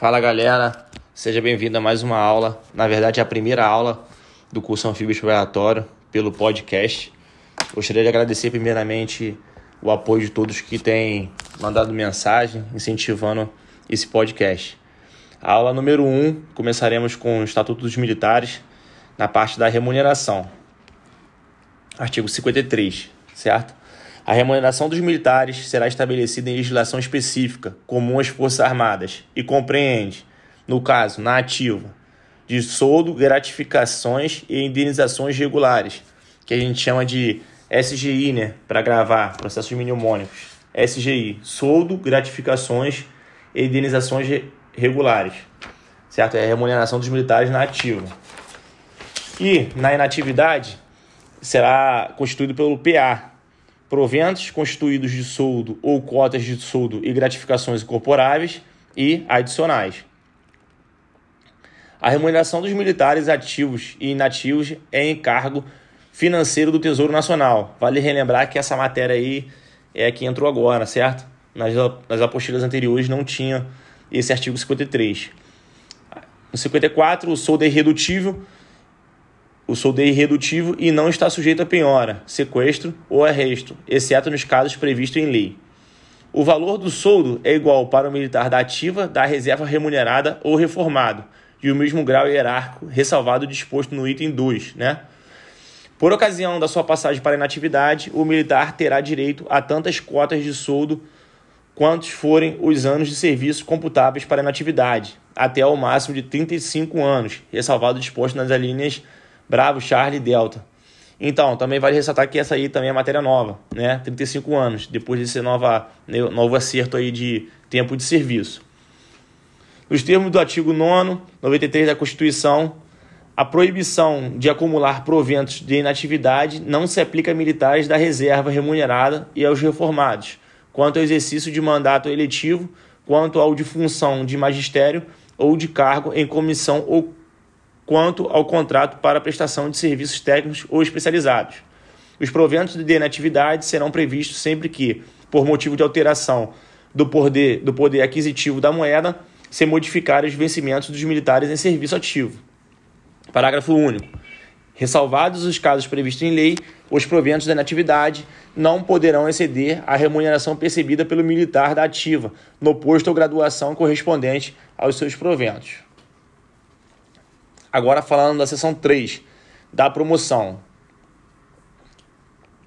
Fala galera, seja bem-vindo a mais uma aula. Na verdade, é a primeira aula do curso Anfíbio Exploratório pelo podcast. Gostaria de agradecer primeiramente o apoio de todos que têm mandado mensagem incentivando esse podcast. A aula número 1, um, começaremos com o Estatuto dos Militares, na parte da remuneração. Artigo 53, certo? A remuneração dos militares será estabelecida em legislação específica, comum às Forças Armadas, e compreende, no caso, na ativa, de soldo, gratificações e indenizações regulares, que a gente chama de SGI, né, para gravar, processos mnemônicos. SGI, soldo, gratificações e indenizações regulares, certo? É a remuneração dos militares na ativa. E na inatividade será constituído pelo PA, proventos constituídos de soldo ou cotas de soldo e gratificações incorporáveis e adicionais. A remuneração dos militares ativos e inativos é encargo financeiro do Tesouro Nacional. Vale relembrar que essa matéria aí é a que entrou agora, certo? Nas, nas apostilas anteriores não tinha esse artigo 53. No 54, o soldo é irredutível o soldo é irredutível e não está sujeito a penhora, sequestro ou arresto, exceto nos casos previstos em lei. O valor do soldo é igual para o militar da ativa, da reserva remunerada ou reformado, e o mesmo grau hierárquico, ressalvado disposto no item 2, né? Por ocasião da sua passagem para inatividade, o militar terá direito a tantas cotas de soldo quantos forem os anos de serviço computáveis para a inatividade, até ao máximo de 35 anos, ressalvado disposto nas alíneas Bravo, Charlie, Delta. Então, também vale ressaltar que essa aí também é matéria nova, né? 35 anos, depois desse nova, novo acerto aí de tempo de serviço. Nos termos do artigo 9 93 da Constituição, a proibição de acumular proventos de inatividade não se aplica a militares da reserva remunerada e aos reformados, quanto ao exercício de mandato eletivo, quanto ao de função de magistério ou de cargo em comissão ou quanto ao contrato para prestação de serviços técnicos ou especializados. Os proventos de inatividade serão previstos sempre que, por motivo de alteração do poder, do poder aquisitivo da moeda, se modificarem os vencimentos dos militares em serviço ativo. Parágrafo único. Ressalvados os casos previstos em lei, os proventos da inatividade não poderão exceder a remuneração percebida pelo militar da ativa, no posto ou graduação correspondente aos seus proventos. Agora falando da seção 3, da promoção.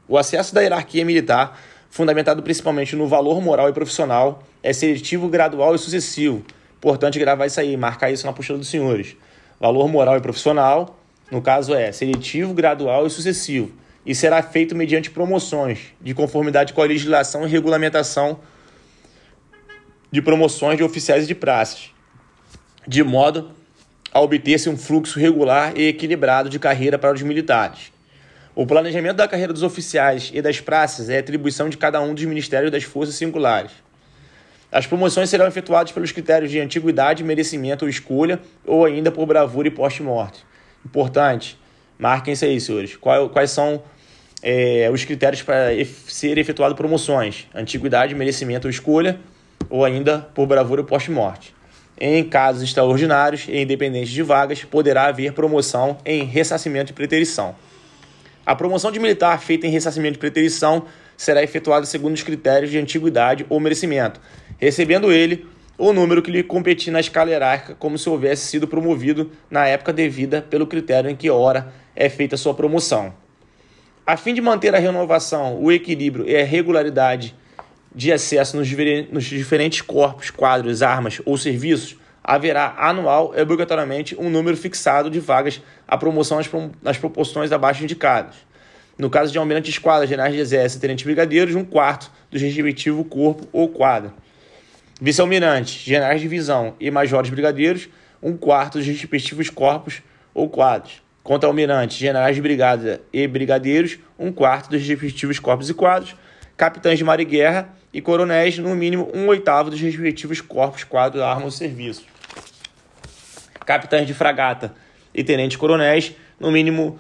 O acesso da hierarquia militar, fundamentado principalmente no valor moral e profissional, é seletivo, gradual e sucessivo. Importante gravar isso aí, marcar isso na postura dos senhores. Valor moral e profissional, no caso é seletivo, gradual e sucessivo, e será feito mediante promoções, de conformidade com a legislação e regulamentação de promoções de oficiais e de praças, de modo a obter-se um fluxo regular e equilibrado de carreira para os militares. O planejamento da carreira dos oficiais e das praças é atribuição de cada um dos ministérios das forças singulares. As promoções serão efetuadas pelos critérios de antiguidade, merecimento ou escolha, ou ainda por bravura e poste-morte. Importante, marquem isso aí, senhores. Quais são é, os critérios para ser efetuado promoções? Antiguidade, merecimento ou escolha, ou ainda por bravura e poste-morte. Em casos extraordinários e independentes de vagas, poderá haver promoção em ressarcimento de preterição. A promoção de militar feita em ressarcimento de preterição será efetuada segundo os critérios de antiguidade ou merecimento, recebendo ele o número que lhe competir na escala hierárquica, como se houvesse sido promovido na época devida pelo critério em que hora é feita sua promoção. A fim de manter a renovação, o equilíbrio e a regularidade de acesso nos, nos diferentes corpos, quadros, armas ou serviços, haverá anual e obrigatoriamente um número fixado de vagas à promoção nas, nas proporções abaixo indicadas. No caso de almirante de esquadra, generais de exército e tenentes brigadeiros, um quarto do respectivo corpo ou quadra. Vice-almirante, generais de divisão e majores brigadeiros, um quarto dos respectivos corpos ou quadros. Contra-almirante, generais de brigada e brigadeiros, um quarto dos respectivos corpos e quadros. Capitães de mar e guerra, e coronéis, no mínimo um oitavo dos respectivos corpos, quadros, armas ou serviços. Capitães de fragata e tenentes coronéis, no mínimo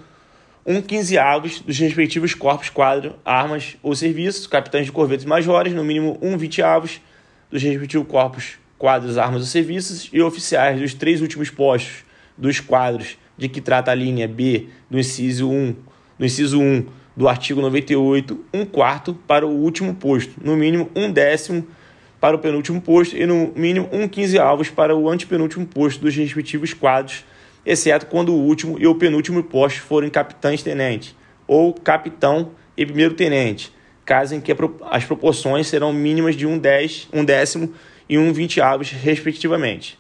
um quinzeavos dos respectivos corpos, quadro, armas ou serviços. Capitães de corvetes majores, no mínimo um vinteavos dos respectivos corpos, quadros, armas e serviços e oficiais dos três últimos postos dos quadros de que trata a linha B do inciso 1, do inciso 1 do artigo 98, um quarto para o último posto, no mínimo um décimo para o penúltimo posto e no mínimo um quinze avos para o antepenúltimo posto dos respectivos quadros, exceto quando o último e o penúltimo posto forem capitães-tenente ou capitão e primeiro-tenente, caso em que as proporções serão mínimas de um, dez, um décimo e um vinte avos, respectivamente.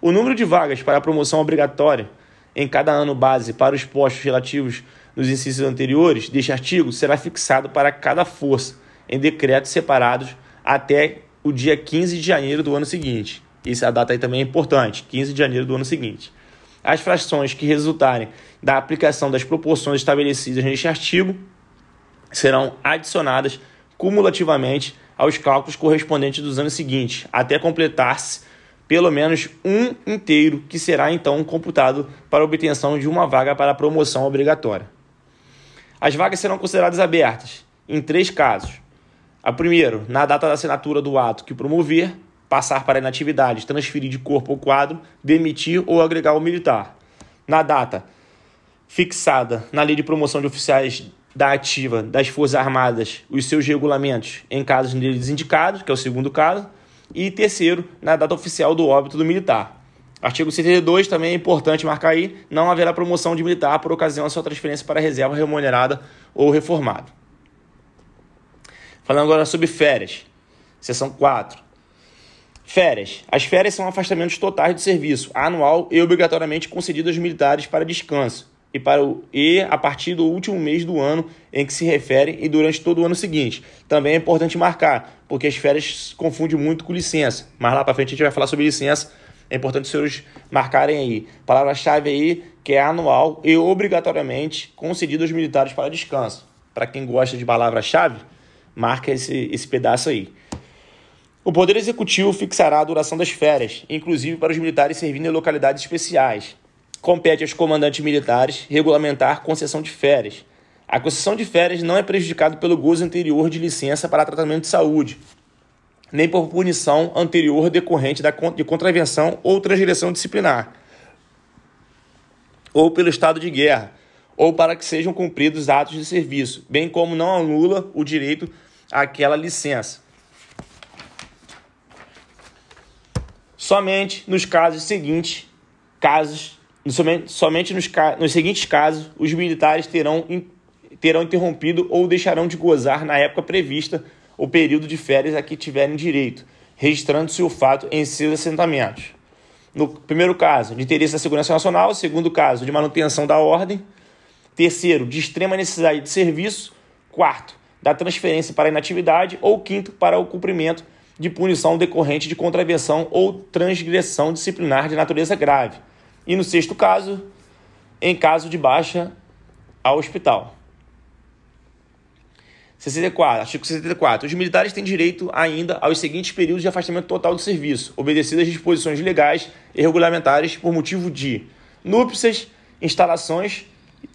O número de vagas para a promoção obrigatória em cada ano base para os postos relativos nos incisos anteriores deste artigo será fixado para cada força em decretos separados até o dia 15 de janeiro do ano seguinte. Essa data aí também é importante, 15 de janeiro do ano seguinte. As frações que resultarem da aplicação das proporções estabelecidas neste artigo serão adicionadas cumulativamente aos cálculos correspondentes dos anos seguintes, até completar-se pelo menos um inteiro, que será então computado para obtenção de uma vaga para promoção obrigatória. As vagas serão consideradas abertas em três casos. A primeiro, na data da assinatura do ato que promover, passar para inatividade, transferir de corpo ou quadro, demitir ou agregar o militar. Na data fixada na lei de promoção de oficiais da ativa das Forças Armadas os seus regulamentos em casos neles indicados, que é o segundo caso, e terceiro, na data oficial do óbito do militar. Artigo 72 também é importante marcar aí, não haverá promoção de militar por ocasião da sua transferência para reserva remunerada ou reformado. Falando agora sobre férias. Seção 4. Férias. As férias são afastamentos totais de serviço, anual e obrigatoriamente concedidos aos militares para descanso, e, para o, e a partir do último mês do ano em que se refere e durante todo o ano seguinte. Também é importante marcar, porque as férias se confundem muito com licença. Mas lá para frente a gente vai falar sobre licença. É importante os senhores marcarem aí. Palavra-chave aí, que é anual e obrigatoriamente concedido aos militares para descanso. Para quem gosta de palavra-chave, marca esse, esse pedaço aí. O Poder Executivo fixará a duração das férias, inclusive para os militares servindo em localidades especiais, compete aos comandantes militares regulamentar concessão de férias. A concessão de férias não é prejudicada pelo gozo anterior de licença para tratamento de saúde, nem por punição anterior decorrente de contravenção ou transgressão disciplinar, ou pelo estado de guerra, ou para que sejam cumpridos atos de serviço, bem como não anula o direito àquela licença. Somente nos casos seguintes, casos Somente, somente nos, nos seguintes casos, os militares terão, terão interrompido ou deixarão de gozar na época prevista o período de férias a que tiverem direito, registrando-se o fato em seus assentamentos. No primeiro caso, de interesse da segurança nacional. Segundo caso, de manutenção da ordem. Terceiro, de extrema necessidade de serviço. Quarto, da transferência para inatividade. Ou quinto, para o cumprimento de punição decorrente de contravenção ou transgressão disciplinar de natureza grave. E no sexto caso, em caso de baixa ao hospital. 64, artigo 64. Os militares têm direito ainda aos seguintes períodos de afastamento total do serviço, obedecidas às disposições legais e regulamentares por motivo de núpcias, instalações,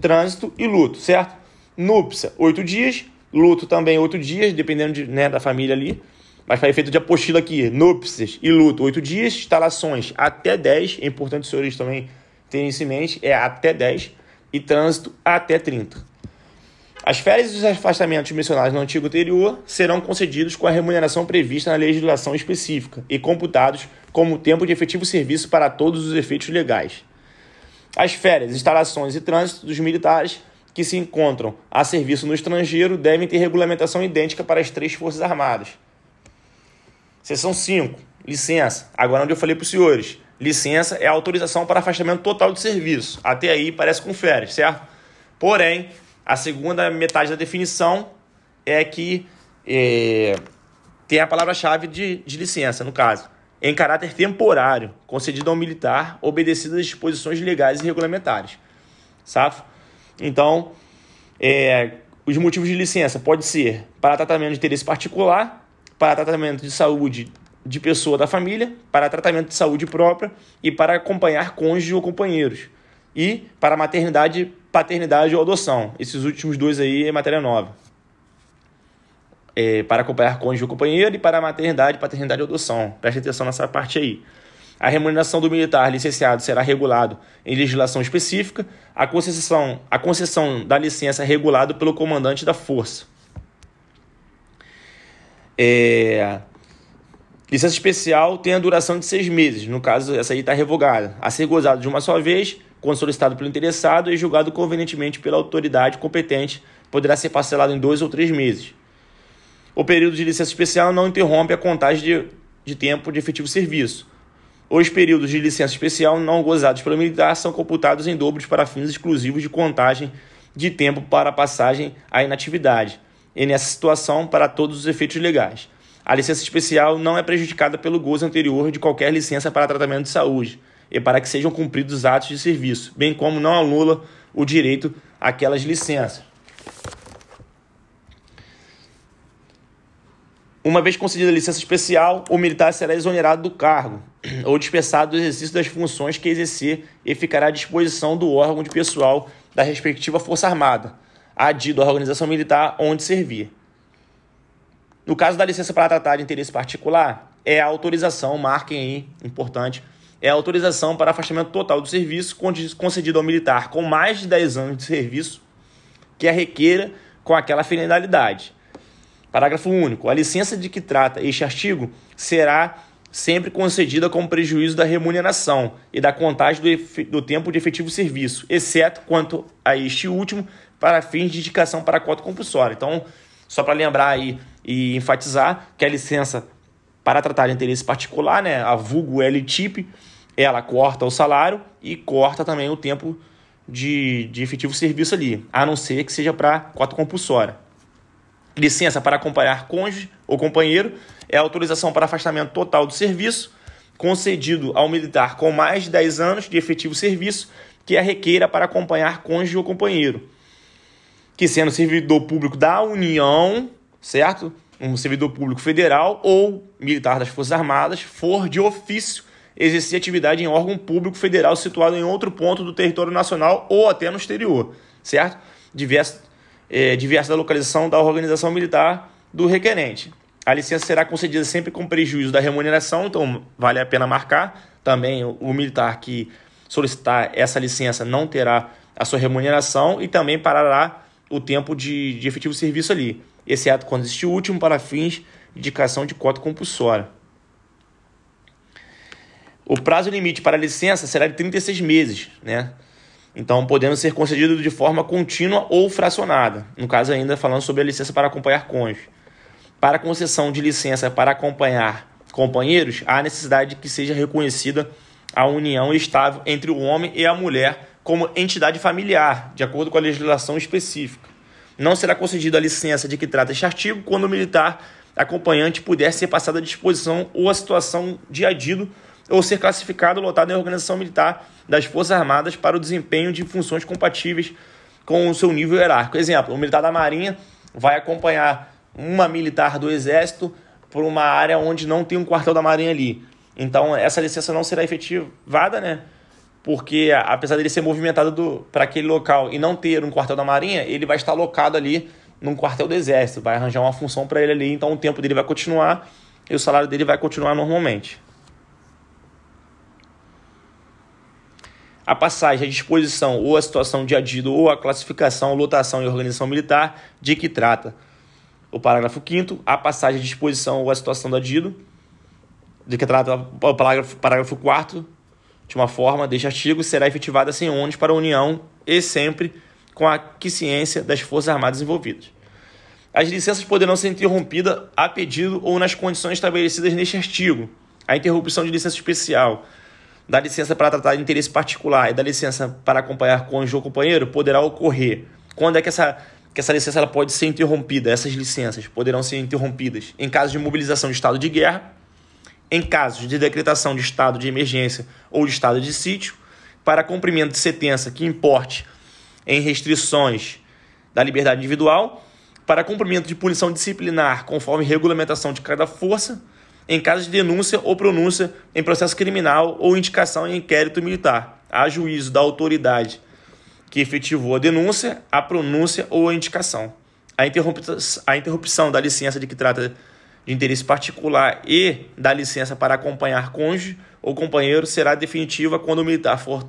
trânsito e luto, certo? Núpcia, oito dias, luto também oito dias, dependendo de, né, da família ali. Mas para efeito de apostila aqui, núpcias e luto, 8 dias, instalações até 10, é importante os senhores também terem isso em mente, é até 10, e trânsito até 30. As férias e os afastamentos mencionados no antigo anterior serão concedidos com a remuneração prevista na legislação específica e computados como tempo de efetivo serviço para todos os efeitos legais. As férias, instalações e trânsito dos militares que se encontram a serviço no estrangeiro devem ter regulamentação idêntica para as três Forças Armadas Seção 5, licença. Agora onde eu falei para os senhores, licença é a autorização para afastamento total de serviço. Até aí parece com férias, certo? Porém, a segunda metade da definição é que é, tem a palavra-chave de, de licença, no caso, em caráter temporário, concedido ao militar, obedecido às disposições legais e regulamentares. Safo? Então, é, os motivos de licença pode ser para tratamento de interesse particular, para tratamento de saúde de pessoa da família, para tratamento de saúde própria e para acompanhar cônjuge ou companheiros. E para maternidade, paternidade ou adoção. Esses últimos dois aí é matéria nova. é, para acompanhar cônjuge ou companheiro e para maternidade, paternidade ou adoção. Preste atenção nessa parte aí. A remuneração do militar licenciado será regulado em legislação específica. A concessão, a concessão da licença é regulada pelo comandante da força. É... Licença especial tem a duração de seis meses. No caso, essa aí está revogada. A ser gozada de uma só vez, quando solicitado pelo interessado e julgado convenientemente pela autoridade competente, poderá ser parcelado em dois ou três meses. O período de licença especial não interrompe a contagem de, de tempo de efetivo serviço. Os períodos de licença especial não gozados pelo militar são computados em dobros para fins exclusivos de contagem de tempo para passagem à inatividade, e nessa situação para todos os efeitos legais. A licença especial não é prejudicada pelo gozo anterior de qualquer licença para tratamento de saúde e para que sejam cumpridos os atos de serviço, bem como não anula o direito àquelas licenças. Uma vez concedida a licença especial, o militar será exonerado do cargo ou dispensado do exercício das funções que exercer e ficará à disposição do órgão de pessoal da respectiva Força Armada, adido à organização militar onde servir. No caso da licença para tratar de interesse particular, é a autorização, marquem aí, importante, é a autorização para afastamento total do serviço concedido ao militar com mais de 10 anos de serviço que a requeira com aquela finalidade Parágrafo único. A licença de que trata este artigo será sempre concedida com prejuízo da remuneração e da contagem do, do tempo de efetivo serviço, exceto quanto a este último, para fins de indicação para a cota compulsória. Então, só para lembrar aí e enfatizar que a licença para tratar de interesse particular, né, a vulgo L-TIP, ela corta o salário e corta também o tempo de, de efetivo serviço ali, a não ser que seja para cota compulsória. Licença para acompanhar cônjuge ou companheiro é autorização para afastamento total do serviço, concedido ao militar com mais de 10 anos de efetivo serviço, que a requeira para acompanhar cônjuge ou companheiro, que sendo servidor público da União, certo? Um servidor público federal ou militar das Forças Armadas, for de ofício exercer atividade em órgão público federal situado em outro ponto do território nacional ou até no exterior, certo? Diversos é, diversa da localização da organização militar do requerente. A licença será concedida sempre com prejuízo da remuneração, então vale a pena marcar. Também o, o militar que solicitar essa licença não terá a sua remuneração e também parará o tempo de, de efetivo serviço ali, exceto quando existe o último para fins de indicação de cota compulsória. O prazo limite para a licença será de 36 meses, né? então podendo ser concedido de forma contínua ou fracionada. No caso, ainda falando sobre a licença para acompanhar cônjuge. Para concessão de licença para acompanhar companheiros, há necessidade de que seja reconhecida a união estável entre o homem e a mulher como entidade familiar, de acordo com a legislação específica. Não será concedida a licença de que trata este artigo quando o militar acompanhante puder ser passado à disposição ou a situação de adido ou ser classificado lotado em organização militar das Forças Armadas para o desempenho de funções compatíveis com o seu nível hierárquico. Exemplo, o militar da Marinha vai acompanhar uma militar do Exército por uma área onde não tem um quartel da Marinha ali. Então, essa licença não será efetivada, né? Porque, apesar dele ser movimentado para aquele local e não ter um quartel da Marinha, ele vai estar alocado ali num quartel do Exército, vai arranjar uma função para ele ali, então o tempo dele vai continuar e o salário dele vai continuar normalmente. a passagem à disposição ou a situação de adido ou a classificação, lotação e organização militar de que trata. O parágrafo 5 a passagem à disposição ou a situação do adido, de que trata o parágrafo, parágrafo 4 de uma forma deste artigo, será efetivada sem ônus para a União e sempre com a aquiescência das Forças Armadas envolvidas. As licenças poderão ser interrompidas a pedido ou nas condições estabelecidas neste artigo. A interrupção de licença especial da licença para tratar de interesse particular e da licença para acompanhar cônjuge ou companheiro poderá ocorrer. Quando é que essa, que essa licença ela pode ser interrompida? Essas licenças poderão ser interrompidas em caso de mobilização de estado de guerra, em casos de decretação de estado de emergência ou de estado de sítio, para cumprimento de sentença que importe em restrições da liberdade individual, para cumprimento de punição disciplinar conforme regulamentação de cada força em caso de denúncia ou pronúncia em processo criminal ou indicação em inquérito militar, a juízo da autoridade que efetivou a denúncia, a pronúncia ou a indicação. A interrupção, a interrupção da licença de que trata de interesse particular e da licença para acompanhar cônjuge ou companheiro será definitiva quando o militar for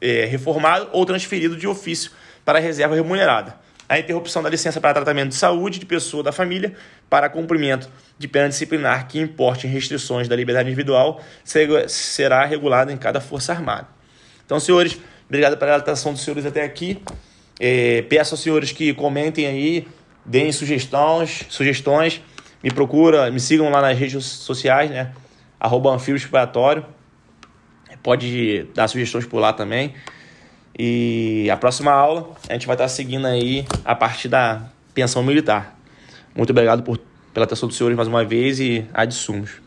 é, reformado ou transferido de ofício para reserva remunerada. A interrupção da licença para tratamento de saúde de pessoa da família para cumprimento de pena disciplinar que importe restrições da liberdade individual será regulada em cada Força Armada. Então, senhores, obrigado pela atenção dos senhores até aqui. É, peço aos senhores que comentem aí, deem sugestões, sugestões, me procura, me sigam lá nas redes sociais, né? Arroba Pode dar sugestões por lá também. E a próxima aula a gente vai estar seguindo aí a parte da pensão militar. Muito obrigado por, pela atenção dos senhores mais uma vez e ad sumos.